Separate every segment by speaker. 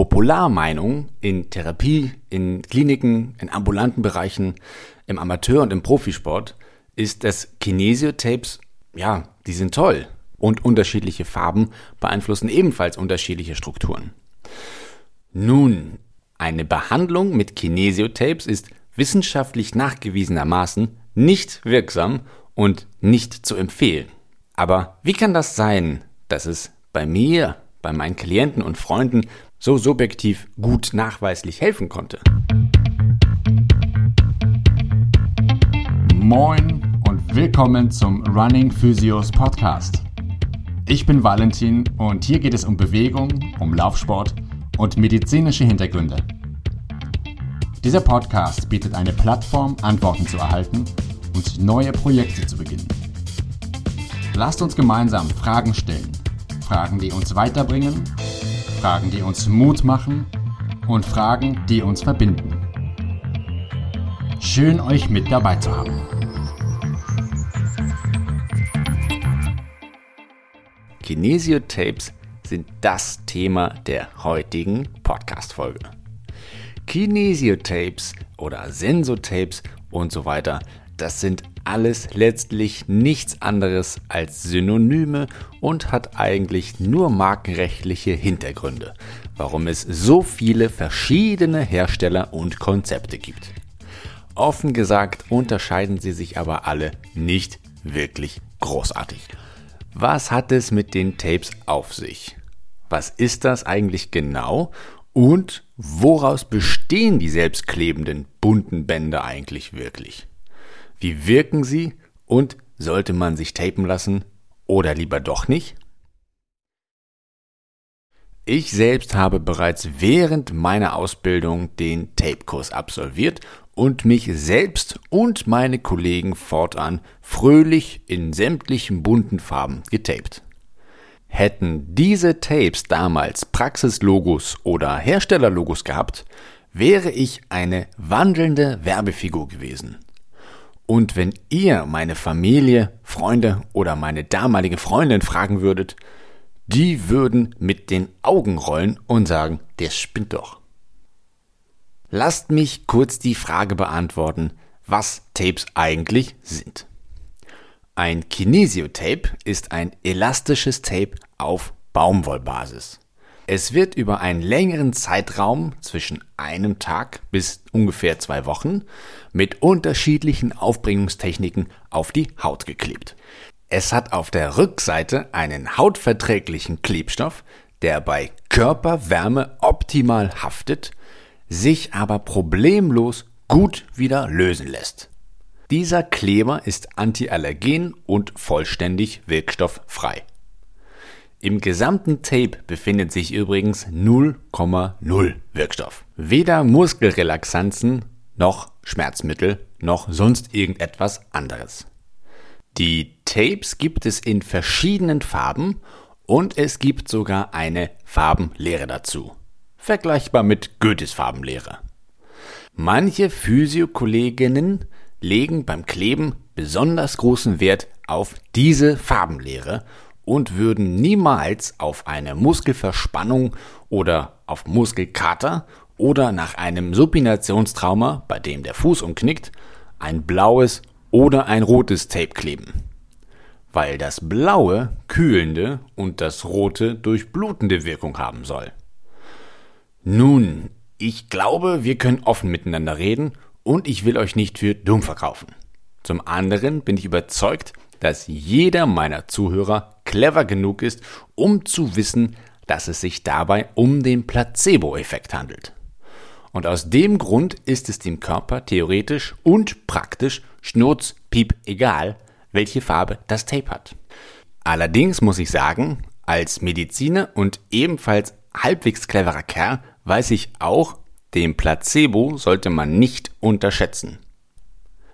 Speaker 1: Popularmeinung in Therapie, in Kliniken, in ambulanten Bereichen, im Amateur- und im Profisport ist, dass Kinesiotapes, ja, die sind toll. Und unterschiedliche Farben beeinflussen ebenfalls unterschiedliche Strukturen. Nun, eine Behandlung mit Kinesiotapes ist wissenschaftlich nachgewiesenermaßen nicht wirksam und nicht zu empfehlen. Aber wie kann das sein, dass es bei mir, bei meinen Klienten und Freunden so subjektiv gut nachweislich helfen konnte?
Speaker 2: Moin und willkommen zum Running Physios Podcast. Ich bin Valentin und hier geht es um Bewegung, um Laufsport und medizinische Hintergründe. Dieser Podcast bietet eine Plattform, Antworten zu erhalten und neue Projekte zu beginnen. Lasst uns gemeinsam Fragen stellen. Fragen, die uns weiterbringen, Fragen, die uns Mut machen und Fragen, die uns verbinden. Schön euch mit dabei zu haben.
Speaker 1: Kinesiotapes sind das Thema der heutigen Podcast-Folge. Kinesiotapes oder Sensotapes und so weiter das sind alles letztlich nichts anderes als Synonyme und hat eigentlich nur markenrechtliche Hintergründe, warum es so viele verschiedene Hersteller und Konzepte gibt. Offen gesagt unterscheiden sie sich aber alle nicht wirklich großartig. Was hat es mit den Tapes auf sich? Was ist das eigentlich genau? Und woraus bestehen die selbstklebenden bunten Bänder eigentlich wirklich? Wie wirken sie und sollte man sich tapen lassen oder lieber doch nicht? Ich selbst habe bereits während meiner Ausbildung den Tape-Kurs absolviert und mich selbst und meine Kollegen fortan fröhlich in sämtlichen bunten Farben getaped. Hätten diese Tapes damals Praxislogos oder Herstellerlogos gehabt, wäre ich eine wandelnde Werbefigur gewesen. Und wenn ihr meine Familie, Freunde oder meine damalige Freundin fragen würdet, die würden mit den Augen rollen und sagen, der spinnt doch. Lasst mich kurz die Frage beantworten, was Tapes eigentlich sind. Ein Kinesiotape ist ein elastisches Tape auf Baumwollbasis. Es wird über einen längeren Zeitraum zwischen einem Tag bis ungefähr zwei Wochen mit unterschiedlichen Aufbringungstechniken auf die Haut geklebt. Es hat auf der Rückseite einen hautverträglichen Klebstoff, der bei Körperwärme optimal haftet, sich aber problemlos gut wieder lösen lässt. Dieser Kleber ist antiallergen und vollständig wirkstofffrei. Im gesamten Tape befindet sich übrigens 0,0 Wirkstoff. Weder Muskelrelaxanzen noch Schmerzmittel noch sonst irgendetwas anderes. Die Tapes gibt es in verschiedenen Farben und es gibt sogar eine Farbenlehre dazu. Vergleichbar mit Goethes Farbenlehre. Manche Physiokolleginnen legen beim Kleben besonders großen Wert auf diese Farbenlehre und würden niemals auf eine Muskelverspannung oder auf Muskelkater oder nach einem Supinationstrauma, bei dem der Fuß umknickt, ein blaues oder ein rotes Tape kleben. Weil das blaue kühlende und das rote durchblutende Wirkung haben soll. Nun, ich glaube, wir können offen miteinander reden und ich will euch nicht für dumm verkaufen. Zum anderen bin ich überzeugt, dass jeder meiner Zuhörer clever genug ist, um zu wissen, dass es sich dabei um den Placebo-Effekt handelt. Und aus dem Grund ist es dem Körper theoretisch und praktisch schnurz, piep, egal, welche Farbe das Tape hat. Allerdings muss ich sagen, als Mediziner und ebenfalls halbwegs cleverer Kerl weiß ich auch, den Placebo sollte man nicht unterschätzen.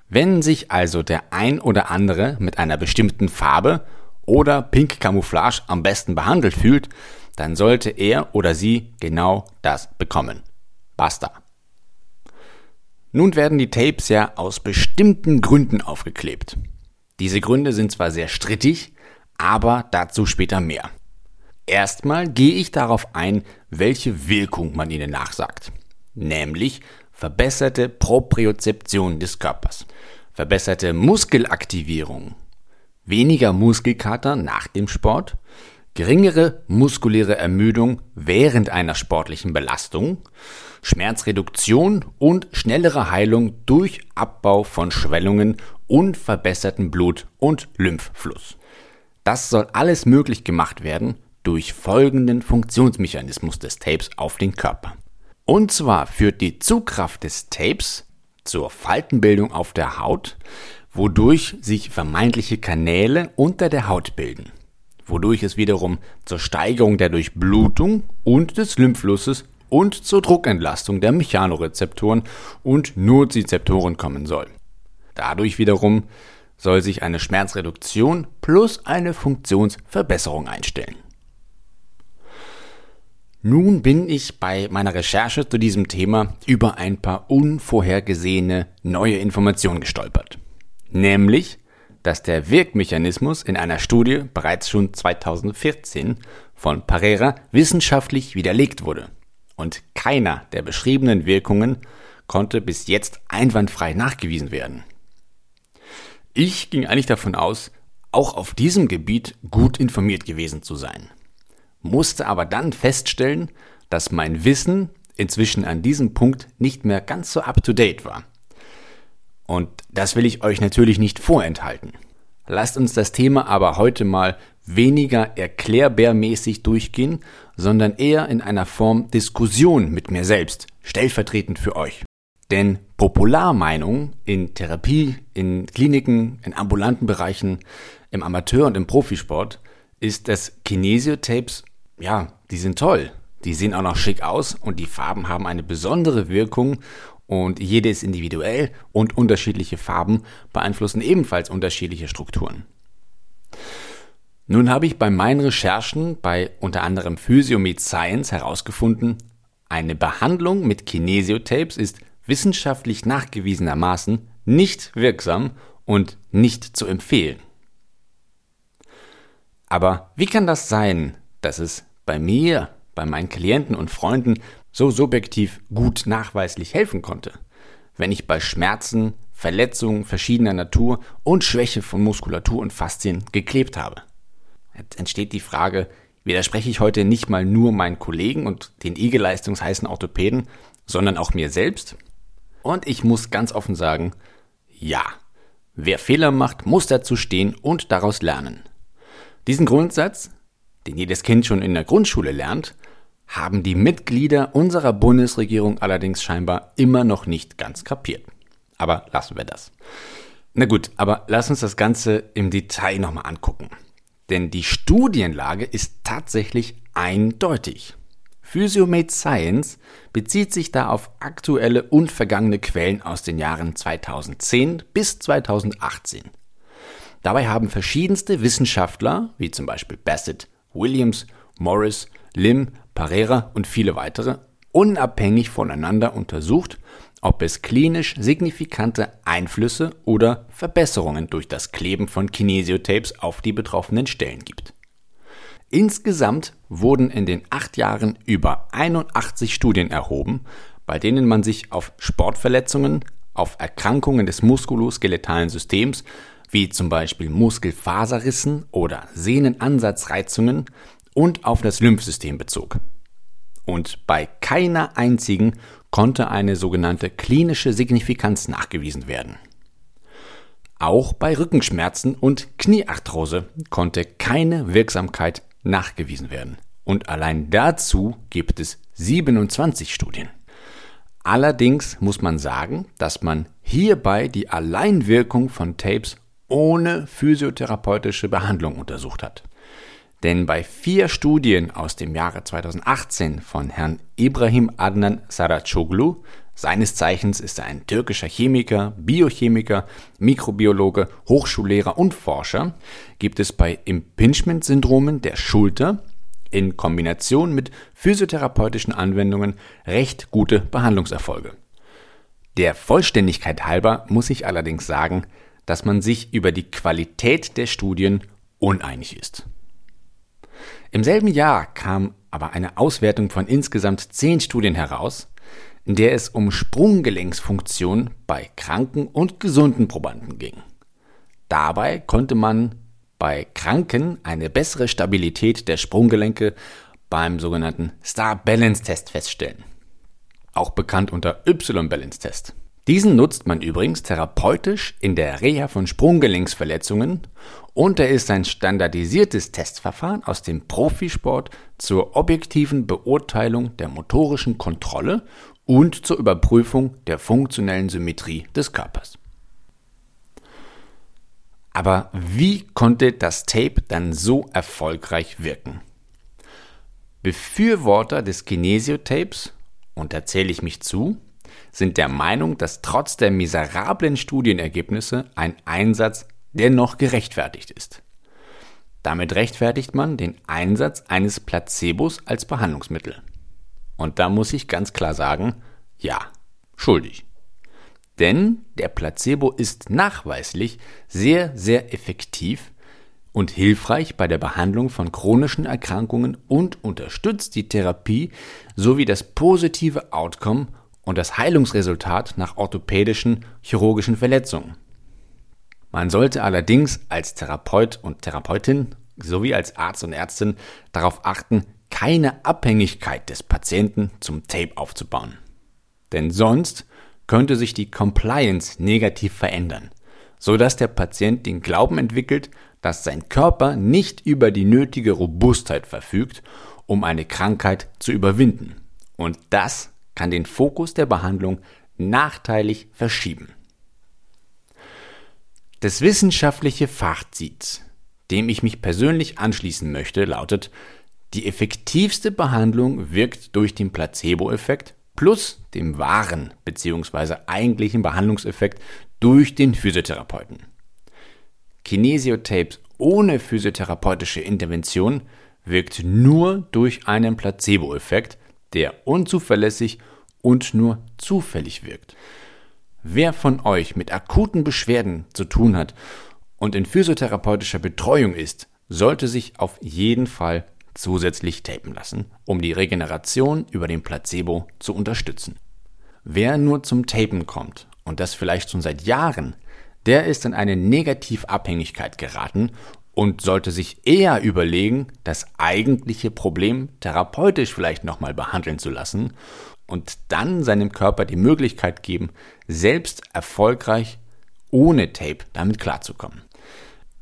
Speaker 1: Wenn sich also der ein oder andere mit einer bestimmten Farbe oder Pink Camouflage am besten behandelt fühlt, dann sollte er oder sie genau das bekommen. Basta. Nun werden die Tapes ja aus bestimmten Gründen aufgeklebt. Diese Gründe sind zwar sehr strittig, aber dazu später mehr. Erstmal gehe ich darauf ein, welche Wirkung man ihnen nachsagt, nämlich verbesserte Propriozeption des Körpers, verbesserte Muskelaktivierung, weniger Muskelkater nach dem Sport, geringere muskuläre Ermüdung während einer sportlichen Belastung, Schmerzreduktion und schnellere Heilung durch Abbau von Schwellungen und verbesserten Blut- und Lymphfluss. Das soll alles möglich gemacht werden durch folgenden Funktionsmechanismus des Tapes auf den Körper. Und zwar führt die Zugkraft des Tapes zur Faltenbildung auf der Haut, wodurch sich vermeintliche Kanäle unter der Haut bilden, wodurch es wiederum zur Steigerung der Durchblutung und des Lymphflusses und zur Druckentlastung der Mechanorezeptoren und Nozizeptoren kommen soll. Dadurch wiederum soll sich eine Schmerzreduktion plus eine Funktionsverbesserung einstellen. Nun bin ich bei meiner Recherche zu diesem Thema über ein paar unvorhergesehene neue Informationen gestolpert. Nämlich, dass der Wirkmechanismus in einer Studie bereits schon 2014 von Parera wissenschaftlich widerlegt wurde. Und keiner der beschriebenen Wirkungen konnte bis jetzt einwandfrei nachgewiesen werden. Ich ging eigentlich davon aus, auch auf diesem Gebiet gut informiert gewesen zu sein musste aber dann feststellen, dass mein Wissen inzwischen an diesem Punkt nicht mehr ganz so up-to-date war. Und das will ich euch natürlich nicht vorenthalten. Lasst uns das Thema aber heute mal weniger erklärbärmäßig durchgehen, sondern eher in einer Form Diskussion mit mir selbst, stellvertretend für euch. Denn Popularmeinung in Therapie, in Kliniken, in ambulanten Bereichen, im Amateur- und im Profisport ist, dass Kinesiotapes ja, die sind toll. Die sehen auch noch schick aus und die Farben haben eine besondere Wirkung und jede ist individuell und unterschiedliche Farben beeinflussen ebenfalls unterschiedliche Strukturen. Nun habe ich bei meinen Recherchen bei unter anderem Physiomed Science herausgefunden, eine Behandlung mit Kinesiotapes ist wissenschaftlich nachgewiesenermaßen nicht wirksam und nicht zu empfehlen. Aber wie kann das sein, dass es bei mir, bei meinen Klienten und Freunden so subjektiv gut nachweislich helfen konnte. Wenn ich bei Schmerzen, Verletzungen verschiedener Natur und Schwäche von Muskulatur und Faszien geklebt habe. Jetzt entsteht die Frage, widerspreche ich heute nicht mal nur meinen Kollegen und den IG-leistungsheißen Orthopäden, sondern auch mir selbst? Und ich muss ganz offen sagen, ja. Wer Fehler macht, muss dazu stehen und daraus lernen. Diesen Grundsatz, den jedes Kind schon in der Grundschule lernt, haben die Mitglieder unserer Bundesregierung allerdings scheinbar immer noch nicht ganz kapiert. Aber lassen wir das. Na gut, aber lass uns das Ganze im Detail nochmal angucken. Denn die Studienlage ist tatsächlich eindeutig. Physiomate Science bezieht sich da auf aktuelle und vergangene Quellen aus den Jahren 2010 bis 2018. Dabei haben verschiedenste Wissenschaftler, wie zum Beispiel Bassett, Williams, Morris, Lim, Parera und viele weitere unabhängig voneinander untersucht, ob es klinisch signifikante Einflüsse oder Verbesserungen durch das Kleben von Kinesiotapes auf die betroffenen Stellen gibt. Insgesamt wurden in den acht Jahren über 81 Studien erhoben, bei denen man sich auf Sportverletzungen, auf Erkrankungen des muskuloskeletalen Systems wie zum Beispiel Muskelfaserrissen oder Sehnenansatzreizungen und auf das Lymphsystem bezog. Und bei keiner einzigen konnte eine sogenannte klinische Signifikanz nachgewiesen werden. Auch bei Rückenschmerzen und Kniearthrose konnte keine Wirksamkeit nachgewiesen werden. Und allein dazu gibt es 27 Studien. Allerdings muss man sagen, dass man hierbei die Alleinwirkung von Tapes ohne physiotherapeutische Behandlung untersucht hat. Denn bei vier Studien aus dem Jahre 2018 von Herrn Ibrahim Adnan Saracoglu, seines Zeichens ist er ein türkischer Chemiker, Biochemiker, Mikrobiologe, Hochschullehrer und Forscher, gibt es bei Impingement-Syndromen der Schulter in Kombination mit physiotherapeutischen Anwendungen recht gute Behandlungserfolge. Der Vollständigkeit halber muss ich allerdings sagen, dass man sich über die Qualität der Studien uneinig ist. Im selben Jahr kam aber eine Auswertung von insgesamt zehn Studien heraus, in der es um Sprunggelenksfunktion bei kranken und gesunden Probanden ging. Dabei konnte man bei Kranken eine bessere Stabilität der Sprunggelenke beim sogenannten Star Balance Test feststellen, auch bekannt unter Y-Balance Test. Diesen nutzt man übrigens therapeutisch in der Reha von Sprunggelenksverletzungen und er ist ein standardisiertes Testverfahren aus dem Profisport zur objektiven Beurteilung der motorischen Kontrolle und zur Überprüfung der funktionellen Symmetrie des Körpers. Aber wie konnte das Tape dann so erfolgreich wirken? Befürworter des Kinesiotapes, und da zähle ich mich zu, sind der Meinung, dass trotz der miserablen Studienergebnisse ein Einsatz dennoch gerechtfertigt ist. Damit rechtfertigt man den Einsatz eines Placebos als Behandlungsmittel. Und da muss ich ganz klar sagen, ja, schuldig. Denn der Placebo ist nachweislich sehr, sehr effektiv und hilfreich bei der Behandlung von chronischen Erkrankungen und unterstützt die Therapie sowie das positive Outcome und das Heilungsresultat nach orthopädischen chirurgischen Verletzungen. Man sollte allerdings als Therapeut und Therapeutin sowie als Arzt und Ärztin darauf achten, keine Abhängigkeit des Patienten zum Tape aufzubauen. Denn sonst könnte sich die Compliance negativ verändern, so dass der Patient den Glauben entwickelt, dass sein Körper nicht über die nötige Robustheit verfügt, um eine Krankheit zu überwinden. Und das kann den Fokus der Behandlung nachteilig verschieben. Das wissenschaftliche Fazit, dem ich mich persönlich anschließen möchte, lautet, die effektivste Behandlung wirkt durch den Placebo-Effekt plus dem wahren bzw. eigentlichen Behandlungseffekt durch den Physiotherapeuten. Kinesiotapes ohne physiotherapeutische Intervention wirkt nur durch einen Placebo-Effekt, der unzuverlässig und nur zufällig wirkt. Wer von euch mit akuten Beschwerden zu tun hat und in physiotherapeutischer Betreuung ist, sollte sich auf jeden Fall zusätzlich tapen lassen, um die Regeneration über den Placebo zu unterstützen. Wer nur zum Tapen kommt und das vielleicht schon seit Jahren, der ist in eine Negativabhängigkeit geraten und sollte sich eher überlegen, das eigentliche Problem therapeutisch vielleicht nochmal behandeln zu lassen und dann seinem Körper die Möglichkeit geben, selbst erfolgreich ohne Tape damit klarzukommen.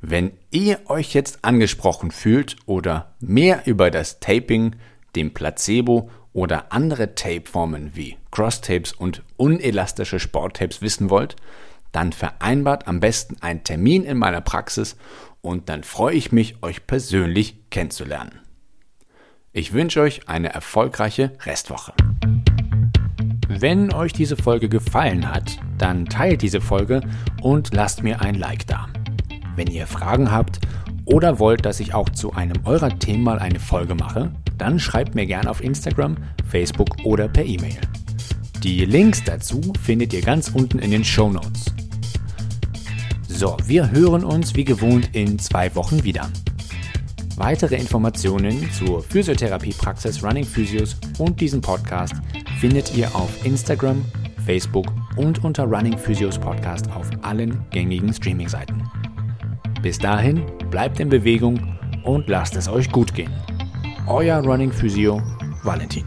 Speaker 1: Wenn ihr euch jetzt angesprochen fühlt oder mehr über das Taping, dem Placebo oder andere Tapeformen wie Crosstapes und unelastische Sporttapes wissen wollt, dann vereinbart am besten einen Termin in meiner Praxis und dann freue ich mich, euch persönlich kennenzulernen. Ich wünsche euch eine erfolgreiche Restwoche. Wenn euch diese Folge gefallen hat, dann teilt diese Folge und lasst mir ein Like da. Wenn ihr Fragen habt oder wollt, dass ich auch zu einem eurer Themen mal eine Folge mache, dann schreibt mir gerne auf Instagram, Facebook oder per E-Mail. Die Links dazu findet ihr ganz unten in den Show Notes. So, wir hören uns wie gewohnt in zwei Wochen wieder. Weitere Informationen zur Physiotherapiepraxis Running Physios und diesem Podcast findet ihr auf Instagram, Facebook und unter Running Physios Podcast auf allen gängigen Streaming-Seiten. Bis dahin, bleibt in Bewegung und lasst es euch gut gehen. Euer Running Physio Valentin.